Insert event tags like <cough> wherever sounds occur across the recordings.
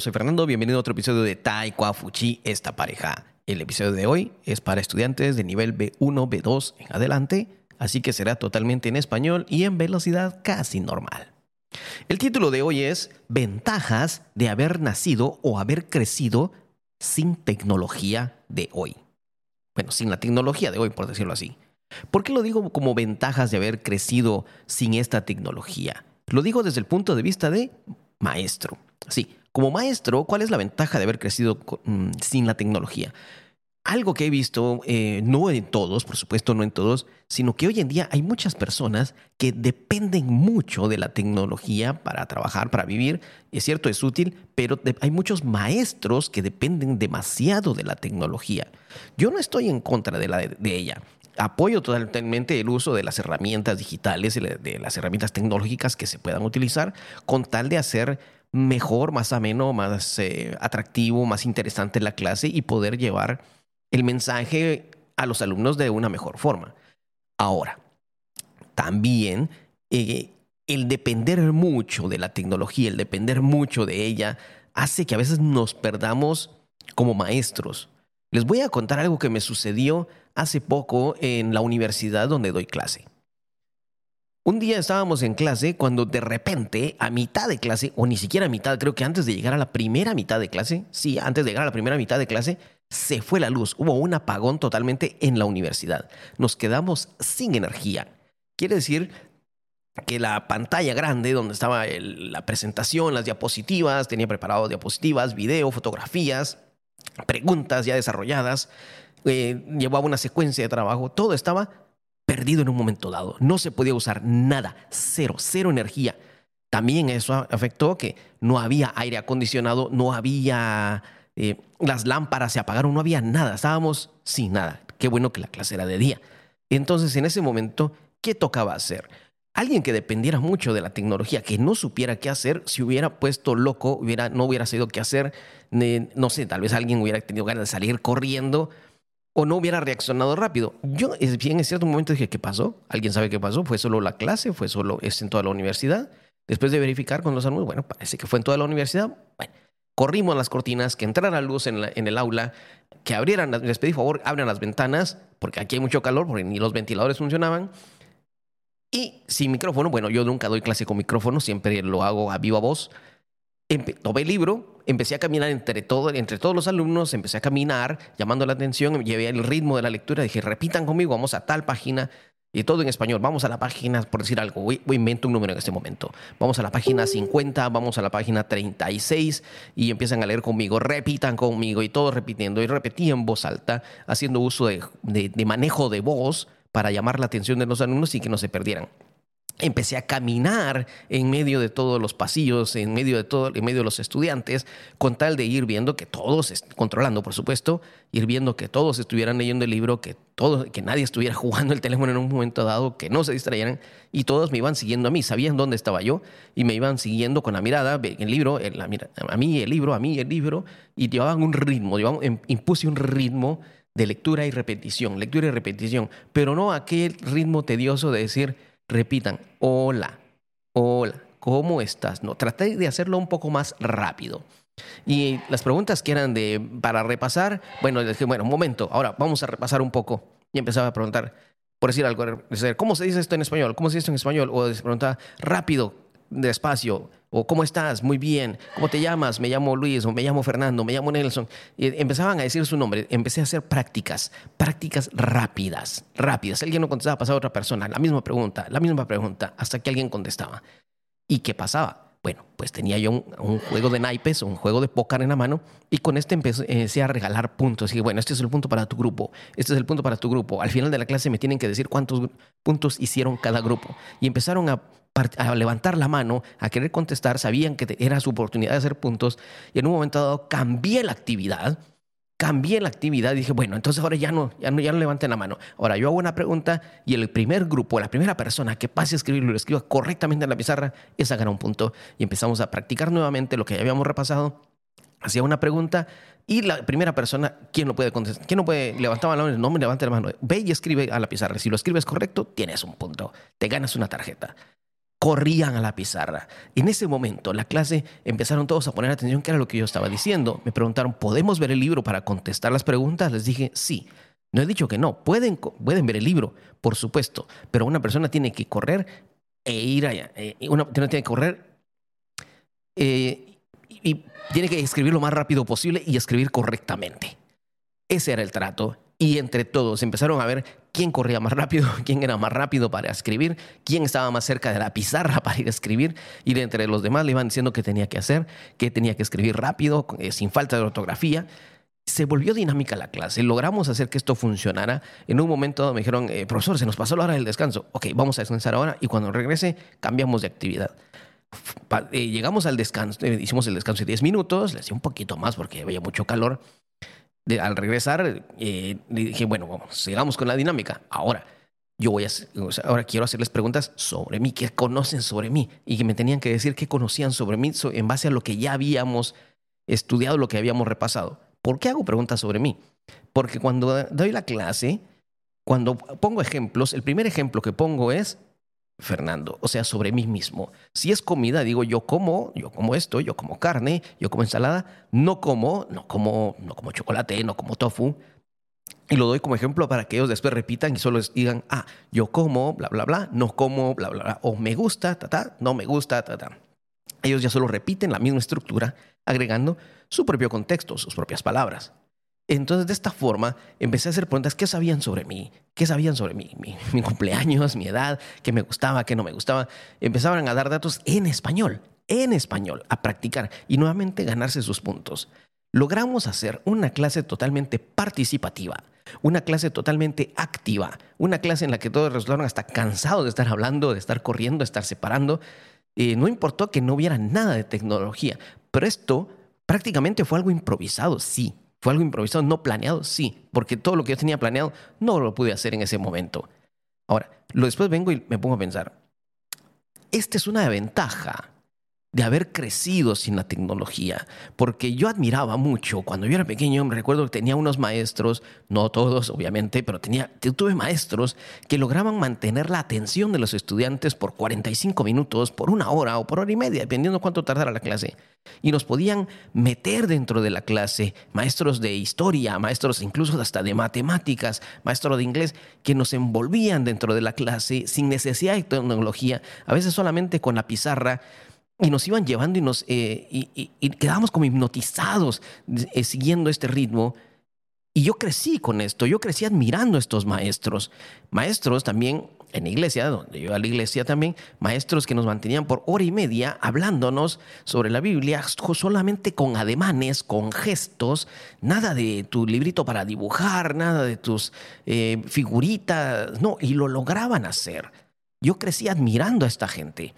soy Fernando, bienvenido a otro episodio de Taekwa Fuchi, esta pareja. El episodio de hoy es para estudiantes de nivel B1, B2 en adelante, así que será totalmente en español y en velocidad casi normal. El título de hoy es Ventajas de haber nacido o haber crecido sin tecnología de hoy. Bueno, sin la tecnología de hoy, por decirlo así. ¿Por qué lo digo como ventajas de haber crecido sin esta tecnología? Lo digo desde el punto de vista de maestro. Sí, como maestro, ¿cuál es la ventaja de haber crecido mm, sin la tecnología? Algo que he visto, eh, no en todos, por supuesto no en todos, sino que hoy en día hay muchas personas que dependen mucho de la tecnología para trabajar, para vivir. Es cierto, es útil, pero hay muchos maestros que dependen demasiado de la tecnología. Yo no estoy en contra de, de ella apoyo totalmente el uso de las herramientas digitales, de las herramientas tecnológicas que se puedan utilizar con tal de hacer mejor, más ameno, más eh, atractivo, más interesante la clase y poder llevar el mensaje a los alumnos de una mejor forma. Ahora, también eh, el depender mucho de la tecnología, el depender mucho de ella, hace que a veces nos perdamos como maestros. Les voy a contar algo que me sucedió hace poco en la universidad donde doy clase. Un día estábamos en clase cuando de repente, a mitad de clase, o ni siquiera a mitad, creo que antes de llegar a la primera mitad de clase, sí, antes de llegar a la primera mitad de clase, se fue la luz. Hubo un apagón totalmente en la universidad. Nos quedamos sin energía. Quiere decir que la pantalla grande donde estaba la presentación, las diapositivas, tenía preparado diapositivas, video, fotografías, preguntas ya desarrolladas, eh, llevaba una secuencia de trabajo, todo estaba perdido en un momento dado. No se podía usar nada, cero, cero energía. También eso afectó que no había aire acondicionado, no había... Eh, las lámparas se apagaron, no había nada, estábamos sin nada. Qué bueno que la clase era de día. Entonces, en ese momento, ¿qué tocaba hacer? Alguien que dependiera mucho de la tecnología, que no supiera qué hacer, si hubiera puesto loco, hubiera, no hubiera sabido qué hacer, no sé, tal vez alguien hubiera tenido ganas de salir corriendo o no hubiera reaccionado rápido. Yo bien en cierto momento dije, ¿qué pasó? ¿Alguien sabe qué pasó? ¿Fue solo la clase? ¿Fue solo es en toda la universidad? Después de verificar con los alumnos, bueno, parece que fue en toda la universidad. Corrimos las cortinas, que entrara luz en, en el aula, que abrieran, les pedí favor, abran las ventanas, porque aquí hay mucho calor, porque ni los ventiladores funcionaban. Y sin micrófono, bueno, yo nunca doy clase con micrófono, siempre lo hago a viva voz tomé el libro, empecé a caminar entre, todo, entre todos los alumnos, empecé a caminar, llamando la atención, llevé el ritmo de la lectura, dije, repitan conmigo, vamos a tal página, y todo en español, vamos a la página, por decir algo, voy, voy invento un número en este momento, vamos a la página 50, vamos a la página 36, y empiezan a leer conmigo, repitan conmigo, y todos repitiendo, y repetí en voz alta, haciendo uso de, de manejo de voz para llamar la atención de los alumnos y que no se perdieran empecé a caminar en medio de todos los pasillos, en medio de todo, en medio de los estudiantes, con tal de ir viendo que todos, controlando por supuesto, ir viendo que todos estuvieran leyendo el libro, que todos, que nadie estuviera <laughs> jugando el teléfono en un momento dado, que no se distrayeran y todos me iban siguiendo a mí, sabían dónde estaba yo y me iban siguiendo con la mirada, el libro, la, a mí el libro, a mí el libro y llevaban un ritmo, llevaban, impuse un ritmo de lectura y repetición, lectura y repetición, pero no aquel ritmo tedioso de decir repitan, hola, hola, ¿cómo estás? No, traté de hacerlo un poco más rápido. Y las preguntas que eran de para repasar, bueno, dije, bueno, un momento, ahora vamos a repasar un poco. Y empezaba a preguntar, por decir algo, ¿cómo se dice esto en español? ¿Cómo se dice esto en español? O se preguntaba, rápido, despacio, o ¿cómo estás? Muy bien. ¿Cómo te llamas? Me llamo Luis, o me llamo Fernando, me llamo Nelson. Y empezaban a decir su nombre. Empecé a hacer prácticas, prácticas rápidas, rápidas. Alguien no contestaba, pasaba otra persona, la misma pregunta, la misma pregunta, hasta que alguien contestaba. ¿Y qué pasaba? Bueno, pues tenía yo un, juego de naipes, un juego de póker en la mano, y con este empecé a regalar puntos. Y bueno, este es el punto para tu grupo, este es el punto para tu grupo. Al final de la clase me tienen que decir cuántos puntos hicieron cada grupo. Y empezaron a, a levantar la mano, a querer contestar, sabían que era su oportunidad de hacer puntos, y en un momento dado cambié la actividad cambié la actividad y dije, bueno, entonces ahora ya no, ya no, ya no levanten la mano. Ahora yo hago una pregunta y el primer grupo, la primera persona que pase a escribirlo y lo escriba correctamente en la pizarra, esa gana un punto. Y empezamos a practicar nuevamente lo que ya habíamos repasado. Hacía una pregunta y la primera persona, ¿quién lo puede contestar? ¿Quién no puede levantar la mano? No me levante la mano. Ve y escribe a la pizarra. Si lo escribes correcto, tienes un punto. Te ganas una tarjeta. Corrían a la pizarra. En ese momento, la clase empezaron todos a poner atención qué era lo que yo estaba diciendo. Me preguntaron, ¿podemos ver el libro para contestar las preguntas? Les dije, sí. No he dicho que no. Pueden, pueden ver el libro, por supuesto. Pero una persona tiene que correr e ir allá. Eh, una persona tiene que correr eh, y tiene que escribir lo más rápido posible y escribir correctamente. Ese era el trato. Y entre todos empezaron a ver quién corría más rápido, <laughs> quién era más rápido para escribir, quién estaba más cerca de la pizarra <laughs> para ir a escribir. Y entre los demás le iban diciendo qué tenía que hacer, qué tenía que escribir rápido, eh, sin falta de ortografía. Se volvió dinámica la clase, logramos hacer que esto funcionara. En un momento me dijeron, eh, profesor, se nos pasó la hora del descanso. Ok, vamos a descansar ahora y cuando regrese cambiamos de actividad. Eh, llegamos al descanso, hicimos el descanso de 10 minutos, le hacía un poquito más porque había mucho calor al regresar, eh, dije, bueno, vamos, sigamos con la dinámica. Ahora, yo voy a, ahora quiero hacerles preguntas sobre mí, qué conocen sobre mí, y que me tenían que decir qué conocían sobre mí en base a lo que ya habíamos estudiado, lo que habíamos repasado. ¿Por qué hago preguntas sobre mí? Porque cuando doy la clase, cuando pongo ejemplos, el primer ejemplo que pongo es Fernando, o sea, sobre mí mismo. Si es comida, digo yo como, yo como esto, yo como carne, yo como ensalada, no como, no como, no como chocolate, no como tofu. Y lo doy como ejemplo para que ellos después repitan y solo digan, ah, yo como, bla, bla, bla, no como, bla, bla, bla, o me gusta, ta, ta, no me gusta, ta, ta. Ellos ya solo repiten la misma estructura, agregando su propio contexto, sus propias palabras. Entonces, de esta forma, empecé a hacer preguntas, ¿qué sabían sobre mí? ¿Qué sabían sobre mí? <laughs> Mi, cumpleaños, mi edad, qué me gustaba, qué no me gustaba. Empezaban a dar datos en español, en español, a practicar y nuevamente ganarse sus puntos. Logramos hacer una clase totalmente participativa, una clase totalmente activa, una clase en la que todos resultaron hasta cansados de estar hablando, de estar corriendo, de estar separando. Eh, no importó que no hubiera nada de tecnología, pero esto prácticamente fue algo improvisado, sí, ¿Fue algo improvisado, no planeado? Sí, porque todo lo que yo tenía planeado no lo pude hacer en ese momento. Ahora, lo después vengo y me pongo a pensar, esta es una ventaja de haber crecido sin la tecnología, porque yo admiraba mucho, cuando yo era pequeño, me recuerdo que tenía unos maestros, no todos obviamente, pero tenía, tuve maestros que lograban mantener la atención de los estudiantes por 45 minutos, por una hora o por hora y media, dependiendo cuánto tardara la clase. Y nos podían meter dentro de la clase, maestros de historia, maestros incluso hasta de matemáticas, maestros de inglés, que nos envolvían dentro de la clase sin necesidad de tecnología, a veces solamente con la pizarra y nos iban llevando y nos eh, y, quedábamos como hipnotizados eh, siguiendo este ritmo. Y yo crecí con esto, yo crecí admirando a estos maestros. Maestros también en la iglesia, donde yo iba a la iglesia también, maestros que nos mantenían por hora y media hablándonos sobre la Biblia solamente con ademanes, con gestos, nada de tu librito para dibujar, nada de tus eh, figuritas, no, y lo lograban hacer. Yo crecí admirando a esta gente.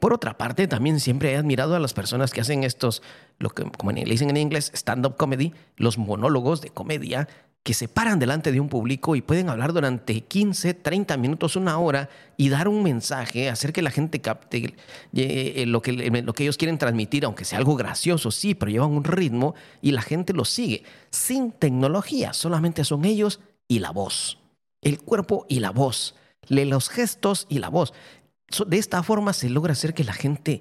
Por otra parte, también siempre he admirado a las personas que hacen estos, lo que como le dicen en inglés, stand-up comedy, los monólogos de comedia, que se paran delante de un público y pueden hablar durante 15, 30 minutos, una hora y dar un mensaje, hacer que la gente capte eh, eh, lo, que, lo que ellos quieren transmitir, aunque sea algo gracioso, sí, pero llevan un ritmo y la gente lo sigue. Sin tecnología, solamente son ellos y la voz. El cuerpo y la voz. Los gestos y la voz de esta forma se logra hacer que la gente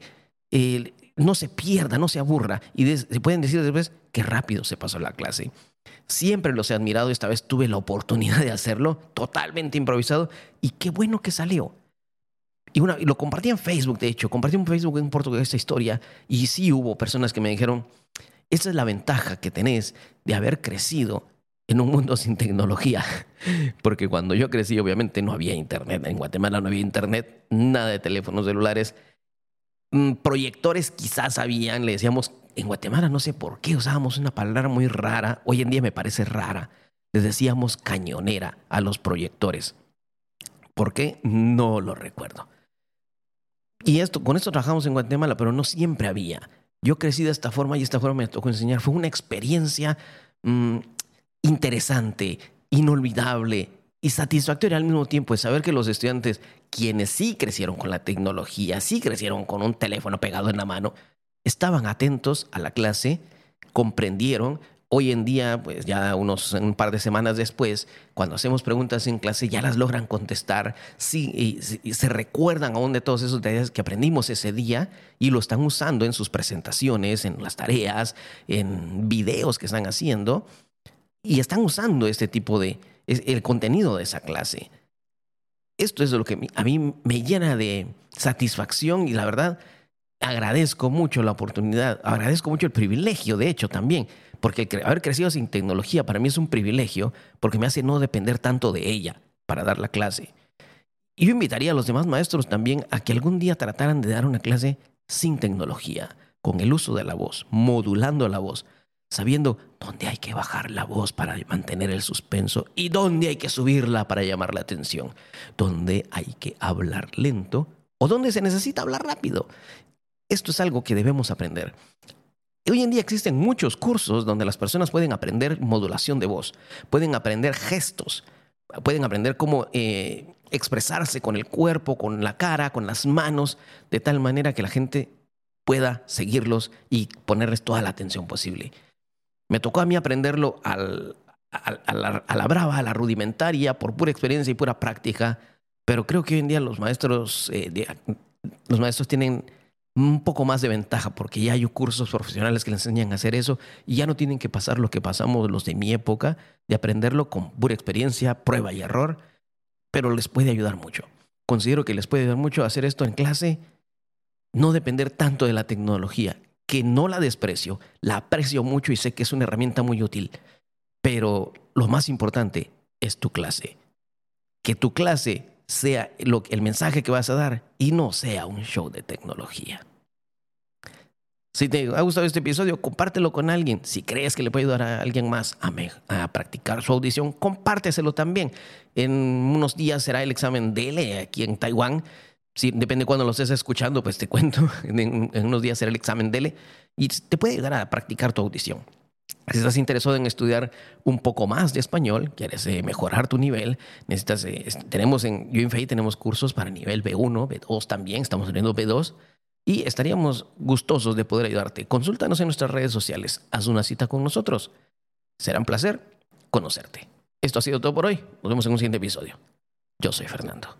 eh, no se pierda, no se aburra y se pueden decir después qué rápido se pasó la clase. Siempre los he admirado, esta vez tuve la oportunidad de hacerlo, totalmente improvisado y qué bueno que salió. Y, y lo compartí en Facebook, de hecho, compartí en Facebook en portugués esta historia y sí hubo personas que me dijeron, esa es la ventaja que tenés de haber crecido en un mundo sin tecnología. <laughs> Porque cuando yo crecí, obviamente no había internet. En Guatemala no había internet, nada de teléfonos celulares. Mm, proyectores quizás habían, le decíamos, en Guatemala no sé por qué usábamos una palabra muy rara, hoy en día me parece rara. Les decíamos cañonera a los proyectores. ¿Por qué? No lo recuerdo. Y esto, con esto trabajamos en Guatemala, pero no siempre había. Yo crecí de esta forma y esta forma me tocó enseñar. Fue una experiencia mm, interesante, inolvidable y satisfactorio al mismo tiempo de saber que los estudiantes, quienes sí crecieron con la tecnología, sí crecieron con un teléfono pegado en la mano, estaban atentos a la clase, comprendieron. Hoy en día, pues ya unos un par de semanas después, cuando hacemos preguntas en clase, ya las logran contestar, sí, y, se recuerdan aún de todos esos detalles que aprendimos ese día y lo están usando en sus presentaciones, en las tareas, en videos que están haciendo, y están usando este tipo de, el contenido de esa clase. Esto es lo que a mí me llena de satisfacción y la verdad agradezco mucho la oportunidad, agradezco mucho el privilegio, de hecho, también porque haber crecido sin tecnología para mí es un privilegio porque me hace no depender tanto de ella para dar la clase. Y yo invitaría a los demás maestros también a que algún día trataran de dar una clase sin tecnología, con el uso de la voz, modulando la voz, sabiendo dónde hay que bajar la voz para mantener el suspenso y dónde hay que subirla para llamar la atención, dónde hay que hablar lento o dónde se necesita hablar rápido. Esto es algo que debemos aprender. Hoy en día existen muchos cursos donde las personas pueden aprender modulación de voz, pueden aprender gestos, pueden aprender cómo eh, expresarse con el cuerpo, con la cara, con las manos, de tal manera que la gente pueda seguirlos y ponerles toda la atención posible. Me tocó a mí aprenderlo a, la, brava, a la rudimentaria, por pura experiencia y pura práctica, pero creo que hoy en día los maestros, eh, los maestros tienen un poco más de ventaja porque ya hay cursos profesionales que le enseñan a hacer eso y ya no tienen que pasar lo que pasamos los de mi época, de aprenderlo con pura experiencia, prueba y error, pero les puede ayudar mucho. Considero que les puede ayudar mucho hacer esto en clase, no depender tanto de la tecnología, que no la desprecio, la aprecio mucho y sé que es una herramienta muy útil, pero lo más importante es tu clase. Que tu clase sea el mensaje que vas a dar y no sea un show de tecnología. Si te ha gustado este episodio, compártelo con alguien. Si crees que le puede ayudar a alguien más a, a practicar su audición, compárteselo también. En unos días será el examen DELE aquí en Taiwán. Si, depende de cuándo lo estés escuchando, pues te cuento. <laughs> En, unos días será el examen DELE y te puede ayudar a practicar tu audición. Si estás interesado en estudiar un poco más de español, quieres eh, mejorar tu nivel, necesitas, eh, tenemos en UInFEI tenemos cursos para nivel B1, B2 también, estamos teniendo B2 y estaríamos gustosos de poder ayudarte. Consúltanos en nuestras redes sociales, haz una cita con nosotros. Será un placer conocerte. Esto ha sido todo por hoy. Nos vemos en un siguiente episodio. Yo soy Fernando.